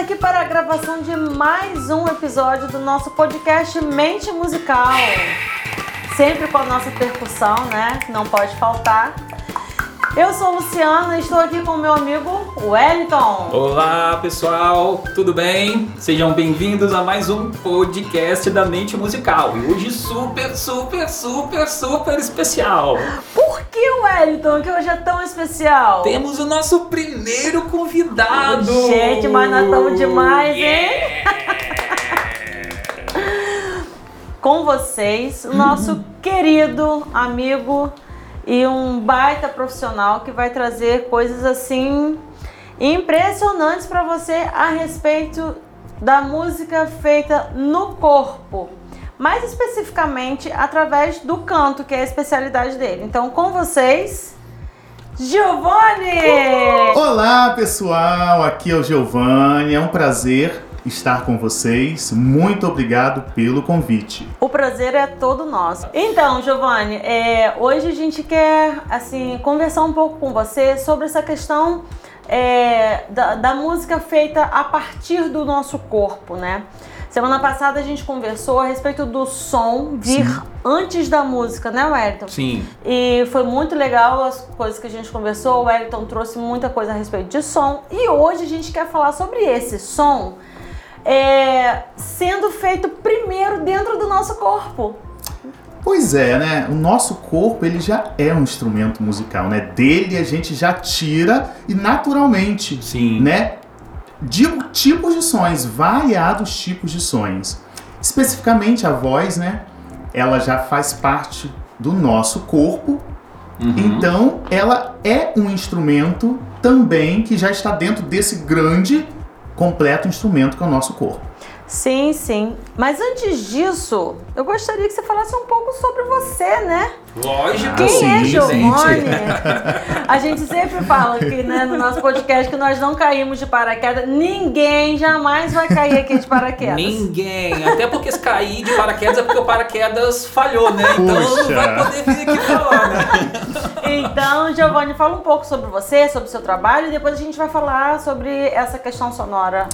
aqui para a gravação de mais um episódio do nosso podcast Mente Musical. Sempre com a nossa percussão, né? Não pode faltar. Eu sou Luciana e estou aqui com o meu amigo Wellington. Olá pessoal, tudo bem? Sejam bem-vindos a mais um podcast da Mente Musical. E hoje super, super, super, super especial. Por que Wellington, que hoje é tão especial? Temos o nosso primeiro convidado. Gente, mas nós estamos demais, hein? com vocês, o nosso querido amigo e um baita profissional que vai trazer coisas assim impressionantes para você a respeito da música feita no corpo, mais especificamente através do canto, que é a especialidade dele. Então, com vocês, Giovanni! Olá, pessoal! Aqui é o Giovanni. É um prazer estar com vocês. Muito obrigado pelo convite. O prazer é todo nosso. Então, Giovanni, é, hoje a gente quer assim conversar um pouco com você sobre essa questão é, da, da música feita a partir do nosso corpo, né? Semana passada a gente conversou a respeito do som vir Sim. antes da música, né, Wellington? Sim. E foi muito legal as coisas que a gente conversou. O Wellington trouxe muita coisa a respeito de som. E hoje a gente quer falar sobre esse som é, sendo feito primeiro dentro do nosso corpo. Pois é, né? O nosso corpo ele já é um instrumento musical, né? Dele a gente já tira e naturalmente, Sim. né? Digo tipos de sons, variados tipos de sons. Especificamente a voz, né? Ela já faz parte do nosso corpo. Uhum. Então, ela é um instrumento também que já está dentro desse grande completo instrumento que é o nosso corpo. Sim, sim. Mas antes disso, eu gostaria que você falasse um pouco sobre você, né? Lógico. Quem sim, é Giovanni? A gente sempre fala que né, no nosso podcast que nós não caímos de paraquedas. Ninguém jamais vai cair aqui de paraquedas. Ninguém. Até porque se cair de paraquedas é porque o paraquedas falhou, né? Então Puxa. não vai poder vir aqui falar, né? Então, Giovanni, fala um pouco sobre você, sobre o seu trabalho e depois a gente vai falar sobre essa questão sonora.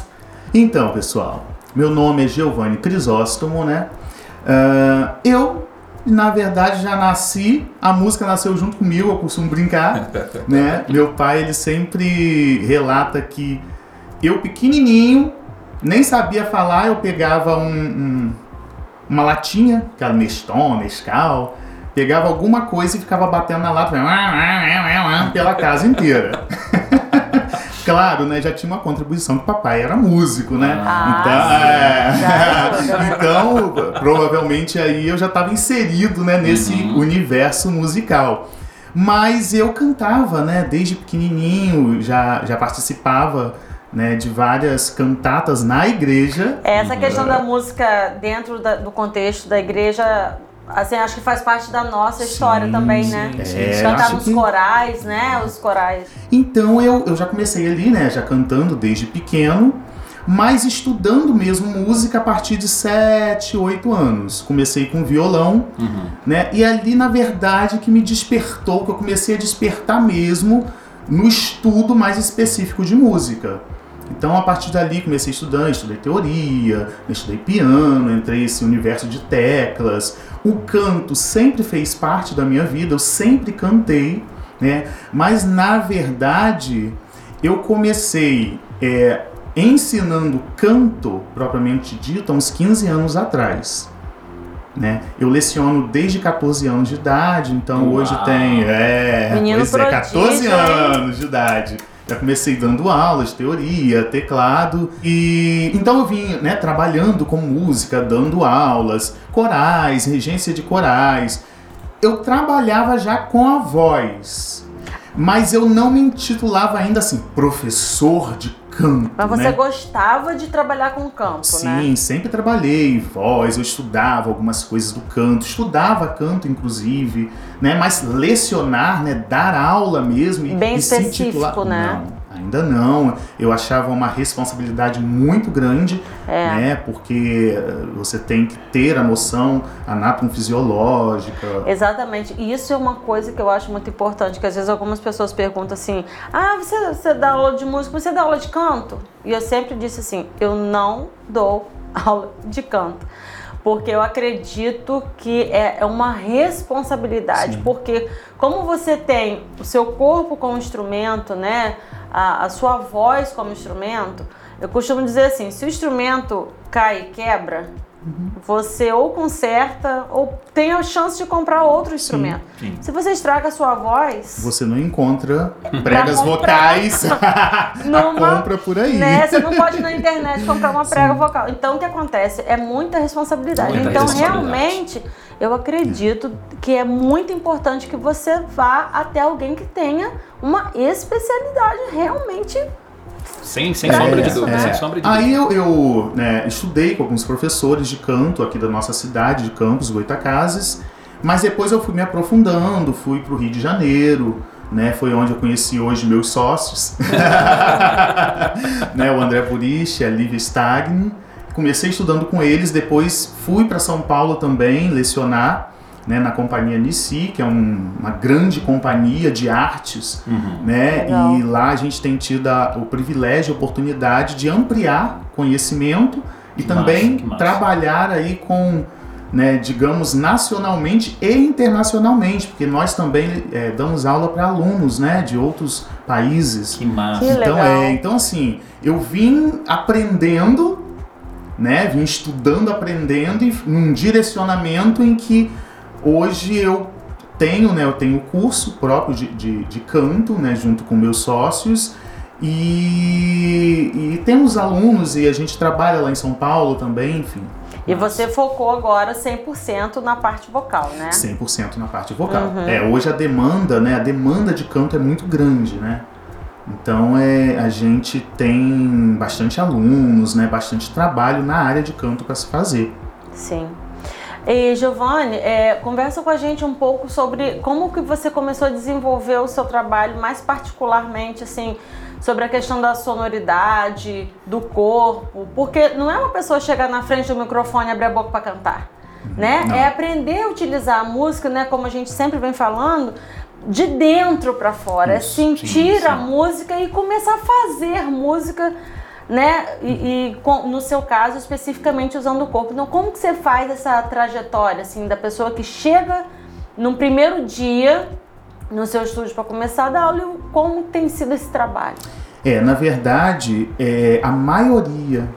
Então, pessoal, meu nome é Giovanni Crisóstomo, né? Uh, eu, na verdade, já nasci, a música nasceu junto comigo, eu costumo brincar, né? Meu pai, ele sempre relata que eu pequenininho, nem sabia falar, eu pegava um, um, uma latinha, aquela Neston, Nescau, pegava alguma coisa e ficava batendo na lata pela casa inteira. Claro, né, já tinha uma contribuição que o papai era músico, né? Ah, então, é... então, provavelmente aí eu já estava inserido, né, nesse uhum. universo musical. Mas eu cantava, né, desde pequenininho, já, já participava né, de várias cantatas na igreja. Essa questão da música dentro da, do contexto da igreja assim, acho que faz parte da nossa sim, história também, né? Sim, é, Cantar nos que... corais, né? Os corais. Então eu, eu já comecei ali, né? Já cantando desde pequeno, mas estudando mesmo música a partir de 7, 8 anos. Comecei com violão, uhum. né? E ali, na verdade, que me despertou, que eu comecei a despertar mesmo no estudo mais específico de música. Então, a partir dali, comecei estudando, estudei teoria, estudei piano, entrei nesse universo de teclas. O canto sempre fez parte da minha vida, eu sempre cantei, né? Mas, na verdade, eu comecei é, ensinando canto, propriamente dito, há uns 15 anos atrás. Né? Eu leciono desde 14 anos de idade, então Uau. hoje tem é, Menino pois é, 14 anos de idade. Já comecei dando aulas, teoria, teclado e então eu vim, né, trabalhando com música, dando aulas, corais, regência de corais. Eu trabalhava já com a voz, mas eu não me intitulava ainda assim professor de canto. Mas você né? gostava de trabalhar com canto, Sim, né? Sim, sempre trabalhei voz, eu estudava algumas coisas do canto, estudava canto inclusive, né? Mas lecionar, né, dar aula mesmo Bem e específico, se intitular, né? Não, Ainda não. Eu achava uma responsabilidade muito grande, É. né? Porque eh, você tem que ter a noção anatomofisiológica. Exatamente. E isso é uma coisa que eu acho muito importante, que às vezes algumas pessoas perguntam assim: "Ah, você, você dá aula de música, você dá aula de canto?" E eu sempre disse assim: "Eu não dou aula de canto." Porque eu acredito que é é uma responsabilidade, Sim. porque como você tem o seu corpo como instrumento, né, a, a sua voz como instrumento, eu costumo dizer assim, se o instrumento cai e quebra, você ou conserta ou tem a chance de comprar outro instrumento. sim. Se você estraga a sua voz, Você não encontra pregas vocais Numa- a compra por aí. né, você não pode ir na internet comprar uma prega vocal. Então o que acontece? É muita responsabilidade. Muita então responsabilidade. realmente eu acredito que é muito importante que você vá até alguém que tenha uma especialidade realmente. Sem, sem sombra de dúvida, né? sem sombra de É, Aí dúvida. eu, eu, né, estudei com alguns professores de canto aqui da nossa cidade, de Campos, Goitacazes, mas depois eu fui me aprofundando, fui para o Rio de Janeiro, né, foi onde eu conheci hoje meus sócios, né, o André Burich, a Lívia Stagni. Comecei estudando com eles, depois fui para São Paulo também lecionar, né, na companhia Nissi, que é um- uma grande companhia de artes, Uhum. né? Legal. E lá a gente tem tido a- o privilégio, a oportunidade de ampliar conhecimento e Que também massa, trabalhar aí com, né, digamos, nacionalmente e internacionalmente, porque nós também é, damos aula para alunos, né, de outros países. Que massa. Que Então, legal. é, então assim, eu vim aprendendo, né? Vim estudando, aprendendo e num direcionamento em que hoje eu tenho, né? Eu tenho curso próprio de, de, de canto, né? Junto com meus sócios. E, e temos alunos e a gente trabalha lá em São Paulo também, enfim. E você focou agora 100% na parte vocal, né? 100% na parte vocal. Uhum. É, hoje a demanda, né, a demanda de canto é muito grande, né? Então é, a gente tem bastante alunos, né, bastante trabalho na área de canto para se fazer. Sim. E Giovanni, é, conversa com a gente um pouco sobre como que você começou a desenvolver o seu trabalho, mais particularmente assim, sobre a questão da sonoridade, do corpo, porque não é uma pessoa chegar na frente do microfone e abrir a boca para cantar, né? Não. É aprender a utilizar a música, né, como a gente sempre vem falando, de dentro para fora, Isso, é sentir sim, a música e começar a fazer música né? E, e com- no seu caso, especificamente usando o corpo. Então, como que você faz essa trajetória, assim, da pessoa que chega num primeiro dia no seu estúdio para começar a dar aula e como tem sido esse trabalho? É, na verdade, é, a maioria,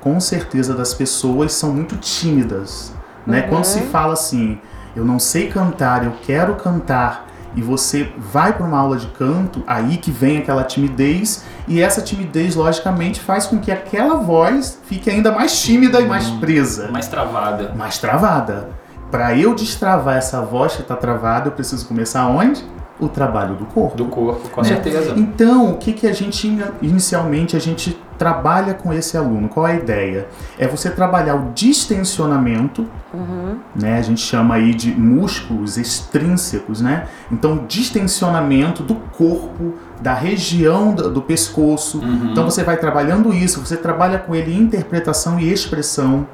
com certeza, das pessoas são muito tímidas. Né? Uhum. Quando se fala assim, eu não sei cantar, eu quero cantar, e você vai para uma aula de canto, aí que vem aquela timidez, e essa timidez, logicamente, faz com que aquela voz fique ainda mais tímida e mais presa Mais travada. mais travada. Para eu destravar essa voz que está travada, eu preciso começar onde? O trabalho do corpo. Do corpo, com né? certeza. Então, o que, que a gente in- inicialmente a gente trabalha com esse aluno? Qual é a ideia? É você trabalhar o distensionamento, né? A gente chama aí de músculos extrínsecos, né? Então, distensionamento do corpo, da região do, do pescoço. Uhum. Então, você vai trabalhando isso, você trabalha com ele interpretação e expressão.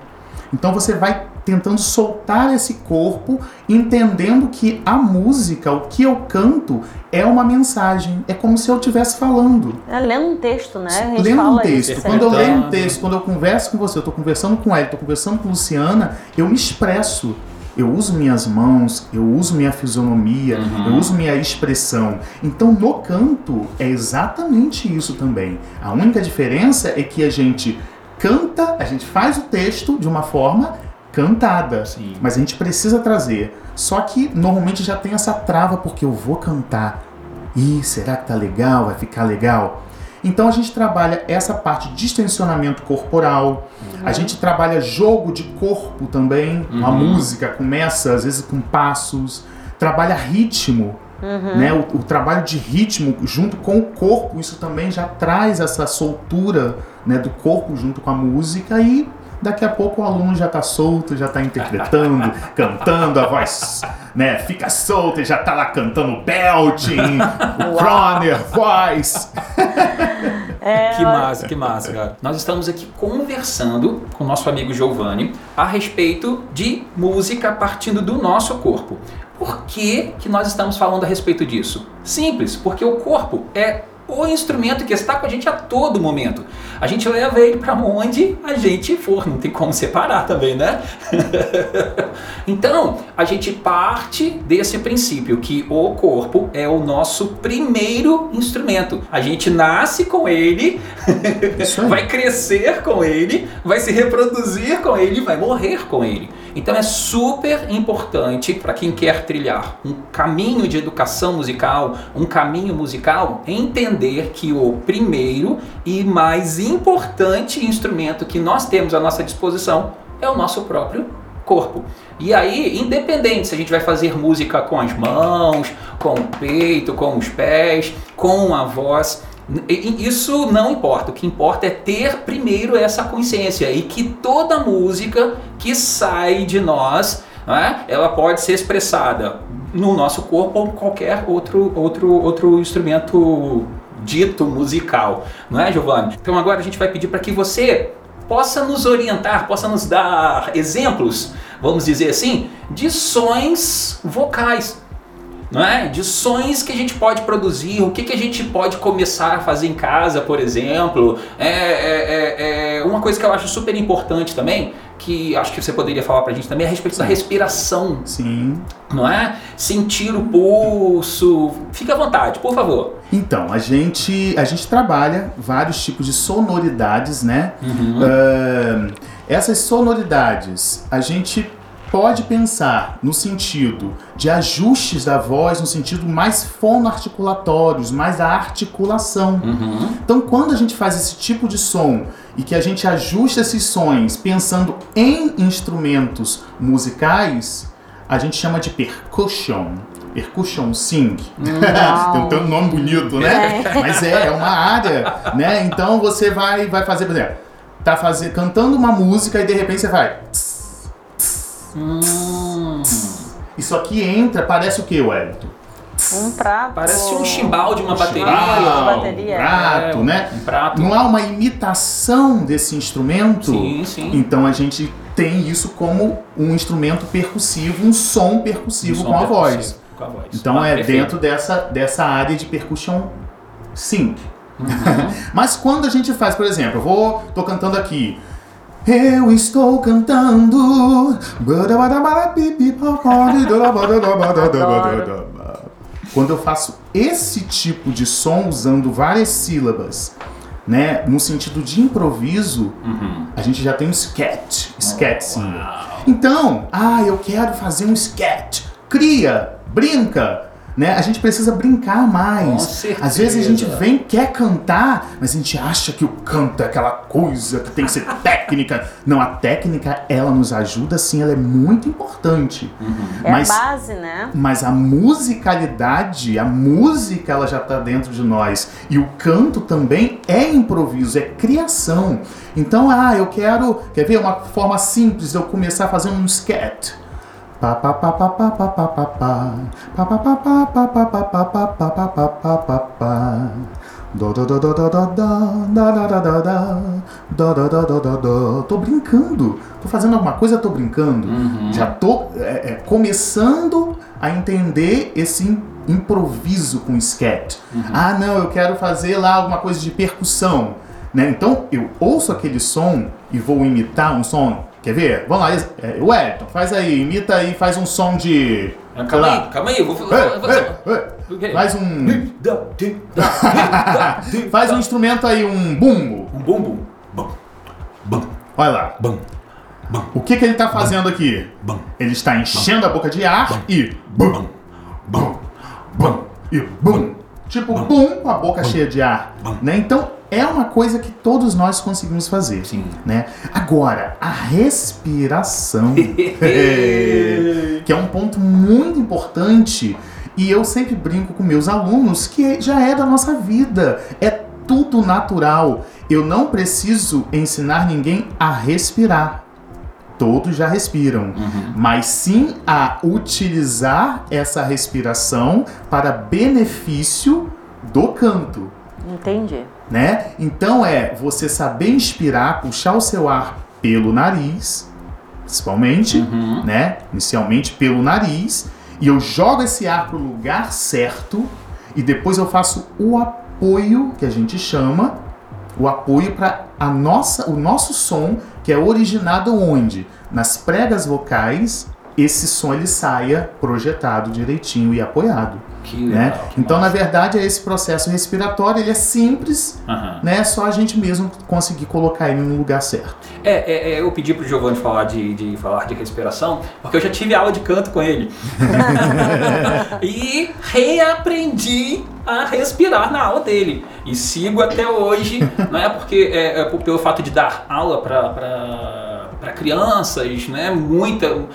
Então você vai tentando soltar esse corpo, entendendo que a música, o que eu canto, é uma mensagem. É como se eu estivesse falando. É lendo um texto, né? A gente Lendo um texto. isso. Quando eu leio um texto, quando eu converso com você, eu estou conversando com ela, estou conversando com Luciana, eu me expresso. Eu uso minhas mãos, eu uso minha fisionomia, Uhum. eu uso minha expressão. Então no canto é exatamente isso também. A única diferença é que a gente canta, a gente faz o texto de uma forma cantada. Sim. Mas a gente precisa trazer. Só que normalmente já tem essa trava porque eu vou cantar. Ih, será que tá legal? Vai ficar legal? Então a gente trabalha essa parte de distensionamento corporal. A gente trabalha jogo de corpo também. A Uhum. música começa às vezes com passos. Trabalha ritmo. Né? O, o trabalho de ritmo junto com o corpo, isso também já traz essa soltura né, do corpo junto com a música e Daqui a pouco o aluno já está solto, já está interpretando, cantando, a voz né, fica solta e já está lá cantando belting, o croner, voz. É, que massa, que massa, cara. Nós estamos aqui conversando com o nosso amigo Giovanni a respeito de música partindo do nosso corpo. Por que, que nós estamos falando a respeito disso? Simples, porque o corpo é o instrumento que está com a gente a todo momento. A gente leva ele para onde a gente for, não tem como separar também, né? então, a gente parte desse princípio que o corpo é o nosso primeiro instrumento. A gente nasce com ele, vai crescer com ele, vai se reproduzir com ele, vai morrer com ele. Então é super importante para quem quer trilhar um caminho de educação musical, um caminho musical, entender que o primeiro e mais importante instrumento que nós temos à nossa disposição é o nosso próprio corpo. E aí, independente se a gente vai fazer música com as mãos, com o peito, com os pés, com a voz, isso não importa. O que importa é ter primeiro essa consciência e que toda música que sai de nós, né, ela pode ser expressada no nosso corpo ou qualquer outro, outro, outro instrumento dito musical, não é, Giovanni? Então agora a gente vai pedir para que você possa nos orientar, possa nos dar exemplos, vamos dizer assim, de sons vocais não é? De sons que a gente pode produzir, o que, que a gente pode começar a fazer em casa, por exemplo. É, é, é, é uma coisa que eu acho super importante também, que acho que você poderia falar pra gente também, é a respeito da respiração. Sim. Não é? Sentir o pulso. Fique à vontade, por favor. Então, a gente, a gente trabalha vários tipos de sonoridades, né? Uhum. Uh, essas sonoridades, a gente pode pensar no sentido de ajustes da voz, no sentido mais fonoarticulatórios, mais da articulação. Uhum. Então, quando a gente faz esse tipo de som e que a gente ajusta esses sons pensando em instrumentos musicais, a gente chama de percussion. Percussion sing. Tem um nome bonito, né? É. Mas é, é uma área, né? Então você vai, vai fazer, por exemplo, tá fazer, cantando uma música e de repente você vai. Hum. Isso aqui entra, parece o que, Wellington? Um prato. Parece um chimbal de uma um bateria. Chimbal, bateria. Um prato, é, né? Um prato. Não há uma imitação desse instrumento? Sim, sim. Então a gente tem isso como um instrumento percussivo, um som percussivo Um som com, a percussivo, voz. com a voz. Então Ah, é perfeito. dentro dessa, dessa área de percussion sim. Uhum. Mas quando a gente faz, por exemplo, eu vou, tô cantando aqui. Eu estou cantando. Quando eu faço esse tipo de som usando várias sílabas, né, no sentido de improviso, Uhum. a gente já tem um sketch, sketch singer. Então, ah, eu quero fazer um sketch. Cria, brinca, né? A gente precisa brincar mais. Com certeza. Às vezes a gente vem quer cantar, mas a gente acha que o canto é aquela coisa que tem que ser técnica. Não, a técnica ela nos ajuda sim, ela é muito importante. É Mas a base, né? mas a musicalidade, a música, ela já está dentro de nós. E o canto também é improviso, é criação. Então, ah, eu quero. Quer ver uma forma simples de eu começar a fazer um sketch? Tô brincando. Tô fazendo alguma coisa, tô brincando. Uhum. Já tô é, é, começando a entender esse im- improviso com sketch. Ah, não, eu quero fazer lá alguma coisa de percussão. Né? Então eu ouço aquele som e vou imitar um som. Quer ver? Vamos lá, é, Wellington, faz aí, imita aí, faz um som de. sei Calma lá. aí, calma aí, eu vou fazer. Faz um. Faz um instrumento aí, um bumbo. Um bumbum. Bum, bum, Olha lá. bum, bum, O que, que ele está fazendo aqui? bum, Ele está enchendo a boca de ar e bum, bum, bum e bum. Tipo bum com a boca cheia de ar. Né? Então é uma coisa que todos nós conseguimos fazer. Sim. Né? Agora, a respiração, que é um ponto muito importante. E eu sempre brinco com meus alunos que já é da nossa vida. É tudo natural. Eu não preciso ensinar ninguém a respirar. Todos já respiram, uhum. mas sim a utilizar essa respiração para benefício do canto. Entendi. Né? Então é você saber inspirar, puxar o seu ar pelo nariz, principalmente, uhum. né? Inicialmente pelo nariz, e eu jogo esse ar para o lugar certo e depois eu faço o apoio que a gente chama, o apoio para a nossa, o nosso som que é originado onde? Nas pregas vocais esse som ele saia projetado direitinho e apoiado. Né? então, na verdade, é esse processo respiratório ele é simples, uhum. né? É só a gente mesmo conseguir colocar ele no lugar certo. É, é, é eu pedi pro Giovanni falar de, de falar de respiração, porque eu já tive aula de canto com ele. e reaprendi a respirar na aula dele. E sigo até hoje, não é porque é, é pelo fato de dar aula para crianças, né? Muita,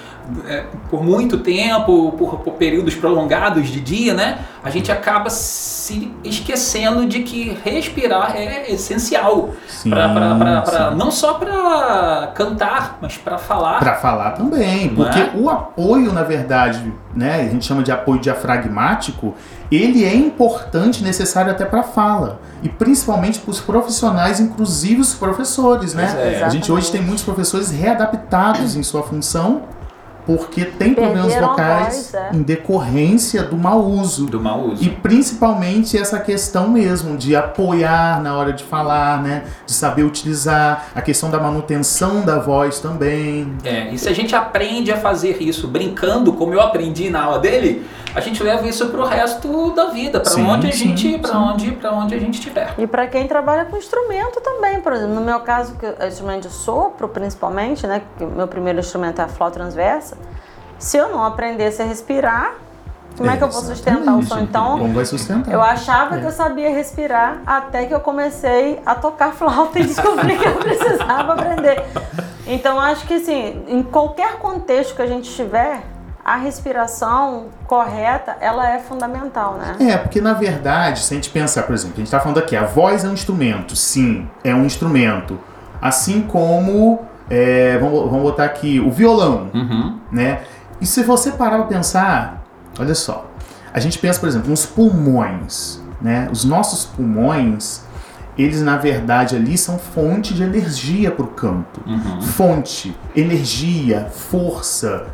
é, por muito tempo, por, por, períodos prolongados de dia, né? A gente acaba se esquecendo de que respirar é essencial para não só para cantar, mas para falar. Para falar também, porque é? o apoio, na verdade, né? A gente chama de apoio diafragmático ele é importante, necessário até para fala. E principalmente para os profissionais, inclusive os professores, né? É. A gente hoje tem muitos professores readaptados em sua função porque tem problemas vocais voz, é. em decorrência do mau uso. Do mau uso. E principalmente essa questão mesmo de apoiar na hora de falar, né? De saber utilizar, a questão da manutenção da voz também. É, e se a gente aprende a fazer isso brincando, como eu aprendi na aula dele, a gente leva isso pro resto da vida, para onde a gente, para onde, para onde a gente estiver. E para quem trabalha com instrumento também, por exemplo, no meu caso, que é instrumento de sopro, principalmente, né, que meu primeiro instrumento é a flauta transversa, se eu não aprendesse a respirar, como é, é que eu vou sustentar o som? Então, Como vai sustentar? eu achava é. que eu sabia respirar até que eu comecei a tocar flauta e descobri que eu precisava aprender. Então, acho que assim, em qualquer contexto que a gente estiver, a respiração correta, ela é fundamental, né? É, porque na verdade, se a gente pensar, por exemplo, a gente está falando aqui, a voz é um instrumento, sim, é um instrumento. Assim como, é, vamos, vamos botar aqui, o violão, uhum. né? E se você parar para pensar, olha só, a gente pensa, por exemplo, nos pulmões, né? Os nossos pulmões, eles na verdade ali são fonte de energia para o canto. Uhum. Fonte, energia, força,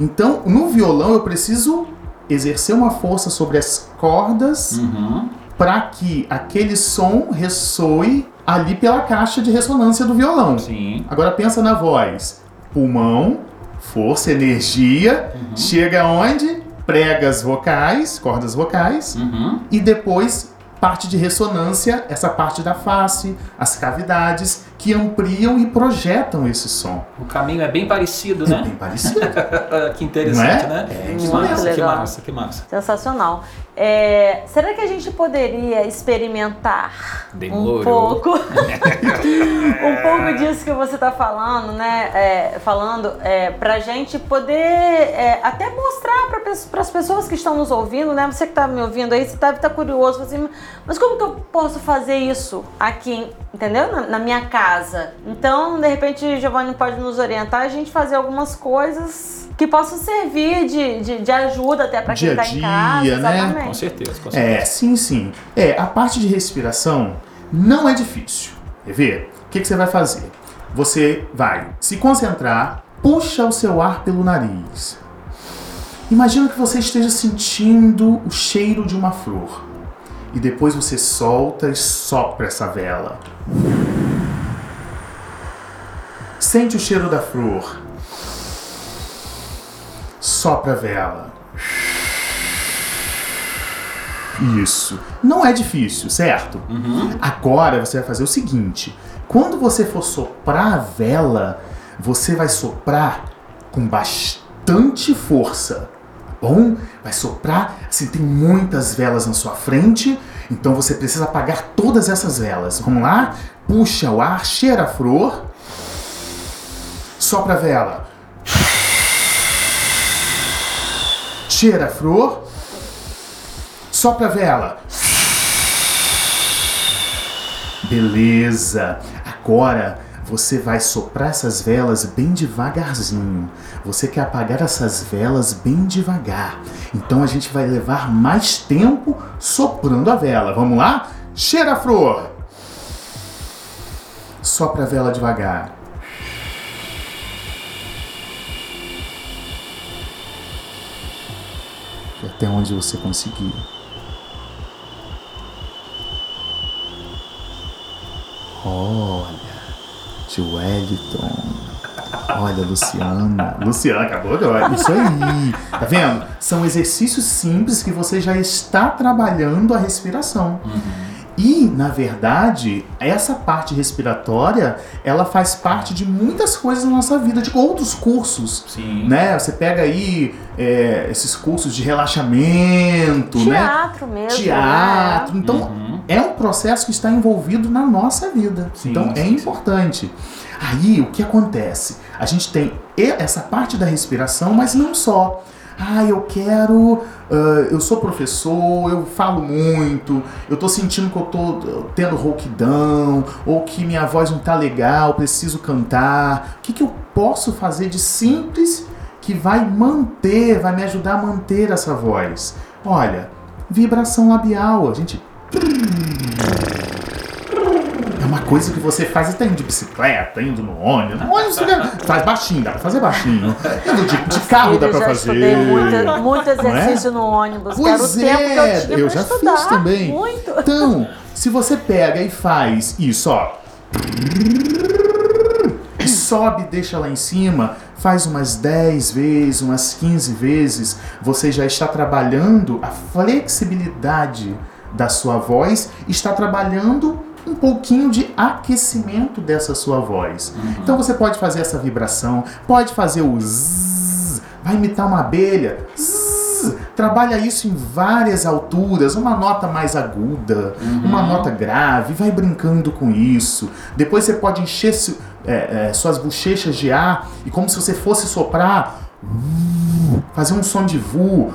então, no violão eu preciso exercer uma força sobre as cordas uhum. para que aquele som ressoe ali pela caixa de ressonância do violão. Sim. Agora pensa na voz. Pulmão, força, energia, uhum. chega onde? Pregas vocais, cordas vocais, uhum. e depois parte de ressonância, essa parte da face, as cavidades que ampliam e projetam esse som. O caminho é bem parecido, né? É bem parecido. que interessante, é? né? É, que massa, que massa, que massa. Sensacional. É, será que a gente poderia experimentar Demorou. um pouco, um pouco disso que você está falando, né? É, falando é, para a gente poder é, até mostrar para as pessoas que estão nos ouvindo, né? Você que está me ouvindo aí, você deve estar tá curioso, assim, mas como que eu posso fazer isso aqui, entendeu? Na, na minha casa. Então, de repente, Giovanni pode nos orientar a gente fazer algumas coisas que possam servir de, de, de ajuda até para quem está em casa. Né? Exatamente. Com certeza, com certeza. É, sim, sim. É, a parte de respiração não é difícil. Quer ver? O que, que você vai fazer? Você vai se concentrar, puxa o seu ar pelo nariz. Imagina que você esteja sentindo o cheiro de uma flor. E depois você solta e sopra essa vela. Sente o cheiro da flor sopra a vela. Isso. Não é difícil, certo? Uhum. Agora você vai fazer o seguinte: quando você for soprar a vela, você vai soprar com bastante força. Bom, vai soprar, assim, tem muitas velas na sua frente, então você precisa apagar todas essas velas. Vamos lá? Puxa o ar, cheira a flor, sopra a vela. cheira a flor, sopra a vela. Beleza. Agora você vai soprar essas velas bem devagarzinho. Você quer apagar essas velas bem devagar. Então a gente vai levar mais tempo soprando a vela. Vamos lá? Cheira a flor. Sopra a vela devagar. Até onde você conseguir. Olha, tio Wellington. Olha, Luciana. Luciana, acabou agora. Isso aí. Tá vendo? São exercícios simples que você já está trabalhando a respiração. Uhum. E, na verdade, essa parte respiratória, ela faz parte de muitas coisas na nossa vida, de outros cursos. Sim. Né? Você pega aí é, esses cursos de relaxamento, Teatro né? mesmo. Teatro. Né? Então, uhum. é um processo que está envolvido na nossa vida. Sim, então, é sim, importante. Aí, o que acontece? A gente tem essa parte da respiração, mas não só. Ah, eu quero. Uh, eu sou professor, eu falo muito, eu tô sentindo que eu tô tendo rouquidão, ou que minha voz não tá legal, preciso cantar. O que, que eu posso fazer de simples que vai manter, vai me ajudar a manter essa voz? Olha, vibração labial. A gente coisa que você faz até indo de bicicleta, indo no ônibus. No ônibus faz baixinho, dá pra fazer baixinho. Indo de, de carro dá pra fazer. Muito, muito exercício é? no ônibus. Pois Quero é, tempo que eu, eu já estudar. fiz também. Muito. Então, se você pega e faz isso, ó. E sobe, deixa lá em cima, faz umas 10 vezes, umas 15 vezes, você já está trabalhando a flexibilidade da sua voz, está trabalhando um pouquinho de aquecimento dessa sua voz. Uhum. Então você pode fazer essa vibração, pode fazer o zzz, vai imitar uma abelha, zzz, trabalha isso em várias alturas, uma nota mais aguda, uhum. uma nota grave, vai brincando com isso. Depois você pode encher é, é, suas bochechas de ar e como se você fosse soprar, fazer um som de vu.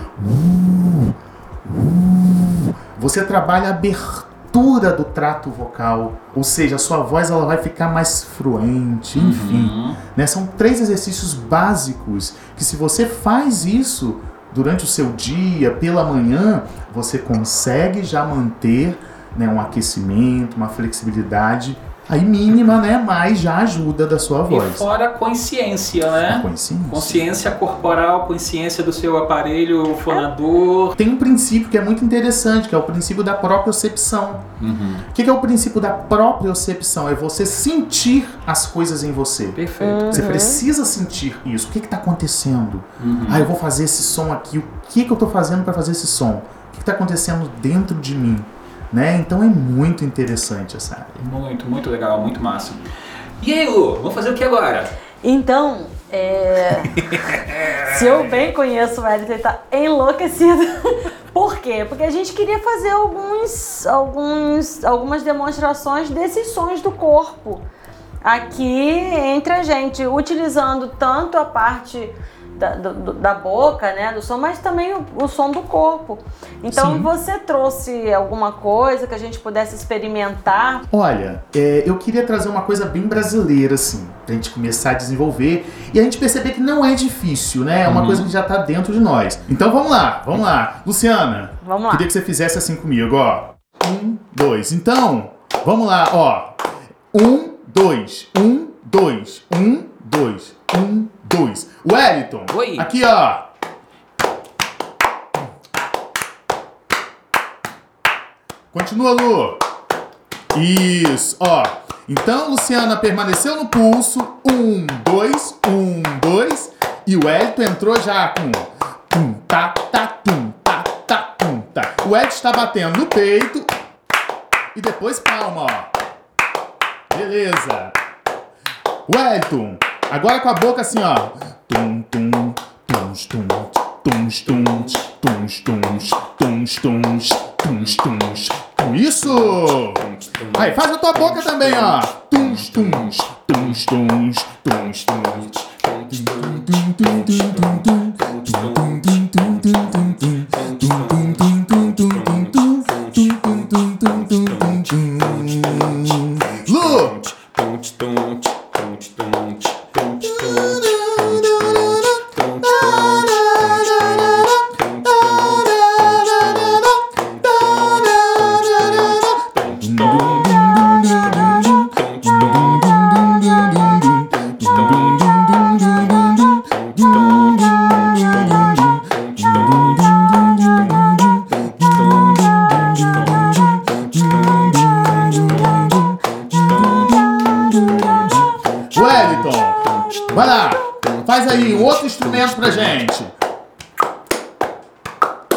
Você trabalha abertura estrutura do trato vocal, ou seja, a sua voz ela vai ficar mais fluente, enfim. Uhum. Né? São três exercícios básicos que se você faz isso durante o seu dia, pela manhã, você consegue já manter né, um aquecimento, uma flexibilidade aí mínima, né? Mas já ajuda da sua voz. E fora a consciência, né? A consciência. Consciência corporal, consciência do seu aparelho fonador. Tem um princípio que é muito interessante, que é o princípio da propriocepção. Uhum. O que é o princípio da propriocepção? É você sentir as coisas em você. Perfeito. Você precisa sentir isso. O que está acontecendo? Uhum. Ah, eu vou fazer esse som aqui. O que, que eu estou fazendo para fazer esse som? O que está acontecendo dentro de mim? Né? Então é muito interessante essa área. Muito, muito legal, muito massa. E aí, Lu, vamos fazer o que agora? Então, é... se eu bem conheço o Wellington, ele tá enlouquecido. Por quê? Porque a gente queria fazer alguns, alguns, algumas demonstrações desses sons do corpo aqui entre a gente, utilizando tanto a parte da, do, da boca, né, do som, mas também o, o som do corpo. Então Sim. você trouxe alguma coisa que a gente pudesse experimentar? Olha, é, eu queria trazer uma coisa bem brasileira, assim, pra gente começar a desenvolver e a gente perceber que não é difícil, né? É uma uhum. coisa que já tá dentro de nós. Então vamos lá, vamos lá. Luciana, vamos lá. queria que você fizesse assim comigo, ó. Um, dois. Então, vamos lá, ó. Um, dois. Um, dois. Um, dois. Um, dois. Wellington. Oi. Aqui, ó. Continua, Lu. Isso, ó. Então, Luciana permaneceu no pulso. Um, dois, um, dois. E o Wellington entrou já com tum, tá, tá, tum, tá, tá, tum, tá. O Wellington está batendo no peito. E depois palma, ó. Beleza. Wellington, Agora com a boca assim, ó. Tum, tum, tum, Isso! Aí, faz a tua boca também, ó.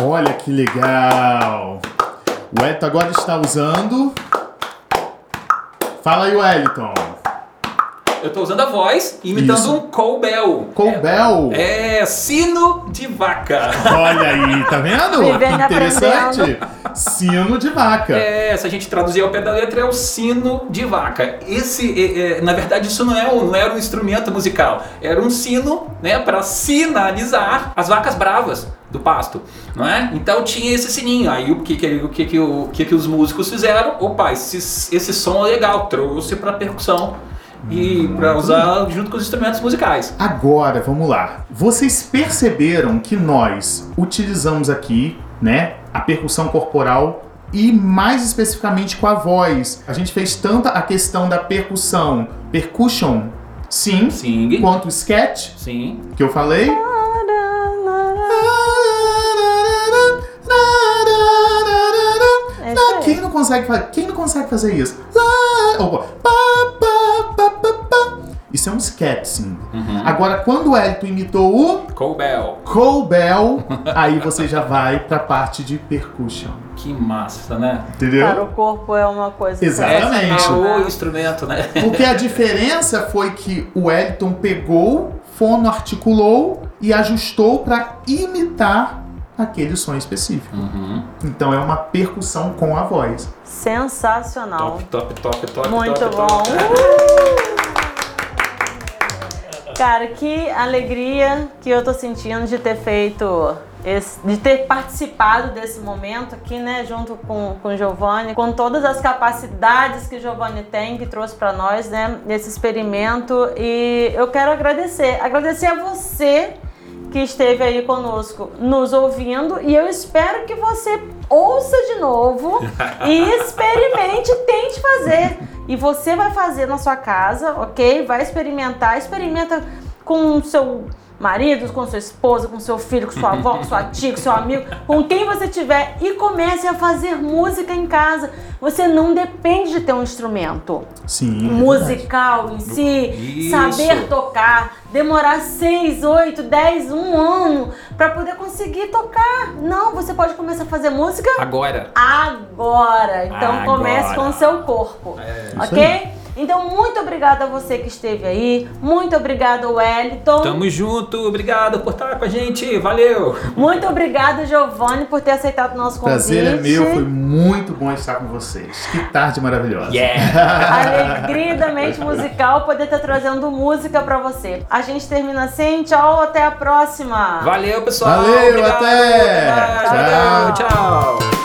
Olha que legal. O Wellington agora está usando. Fala aí, Wellington. Eu tô usando a voz, imitando Isso. um cowbell. Cowbell. É, sino de vaca. Olha aí, tá vendo? Vivendo Interessante. Sino de vaca. É, se a gente traduzir ao pé da letra, é o sino de vaca. Esse, é, é, na verdade, isso não, é um, não era um instrumento musical, era um sino, né, para sinalizar as vacas bravas do pasto, não é? Então tinha esse sininho. Aí o que que, o que, que, o que, que os músicos fizeram? Opa, esse, esse som é legal, trouxe para percussão e para usar junto com os instrumentos musicais. Agora, vamos lá. Vocês perceberam que nós utilizamos aqui, né, a percussão corporal e mais especificamente com a voz. A gente fez tanto a questão da percussão, percussion, sim, Sim, quanto o sketch, sim. que eu falei. É. Quem não consegue fazer? Quem não consegue fazer isso? Lá- Isso é um sketch, sim. Agora, quando o Elton imitou o Cowbell. cowbell, aí você já vai pra parte de percussion. Que massa, né? Entendeu? Cara, o corpo é uma coisa Exatamente. É o instrumento, né? Porque a diferença foi que o Wellington pegou, fono articulou e ajustou pra imitar aquele som específico. Uhum. Então é uma percussão com a voz. Sensacional. Top, top, top, top. Muito top, bom. top. Cara, que alegria que eu tô sentindo de ter feito. esse- de ter participado desse momento aqui, né, junto com, com o Giovanni, com todas as capacidades que o Giovanni tem, que trouxe para nós, né, nesse experimento. E eu quero agradecer, agradecer a você que esteve aí conosco nos ouvindo e eu espero que você ouça de novo e experimente, tente fazer. E você vai fazer na sua casa, ok? Vai experimentar, experimenta com o seu marido, com sua esposa, com seu filho, com sua avó, com sua tia, com seu amigo, com quem você tiver e comece a fazer música em casa. Você não depende de ter um instrumento Sim. é musical em si, Isso. saber tocar, demorar 6, 8, 10, um ano para poder conseguir tocar. Não, você pode começar a fazer música Agora. agora. Então Agora. comece com o seu corpo. ok? Então, muito obrigada a você que esteve aí. Muito obrigada, Wellington. Tamo junto, obrigado por estar com a gente, valeu! Muito obrigada, Giovanni, por ter aceitado o nosso convite. prazer é meu, foi muito bom estar com vocês. Que tarde maravilhosa. Yeah! Alegria da mente musical poder estar trazendo música pra você. A gente termina assim. Tchau, até a próxima. Valeu, pessoal! Valeu, obrigado, até! mais, Tchau. valeu, tchau!